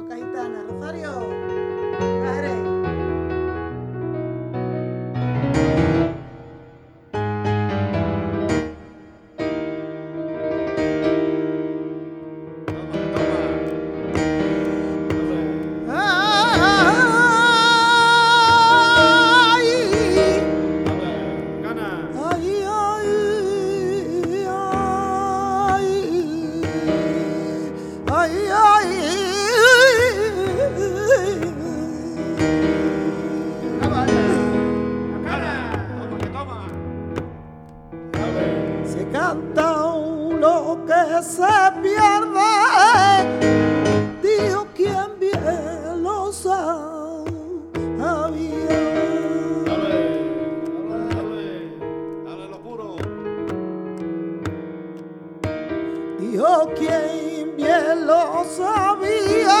Toca gitana. Rosario. que se pierde, dijo quien bien lo sabía. Dijo quien bien lo sabía.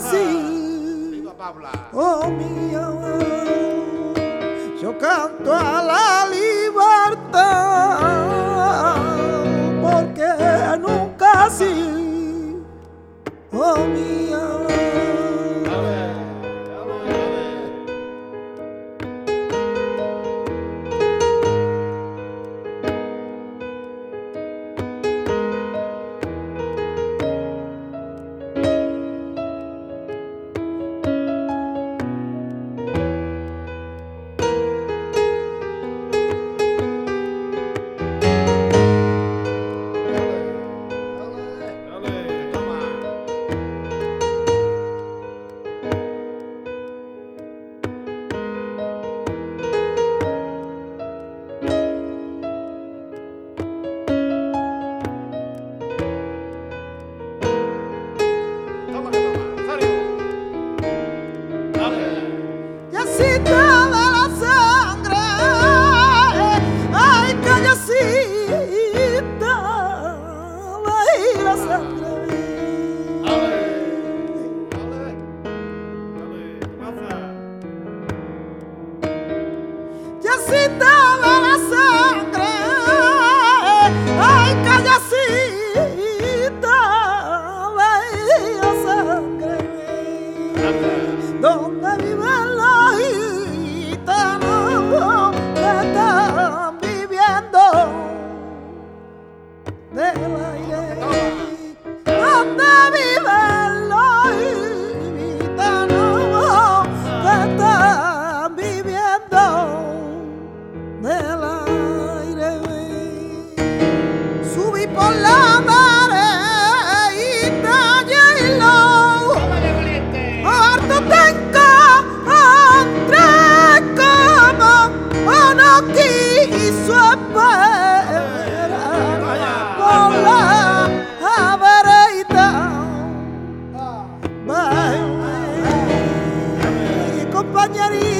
assim, oh minha mãe, se eu canto a lá. necesitaba la sangre, ay, callecita, la sangre, donde viven los gitanos que están viviendo. De la Daddy.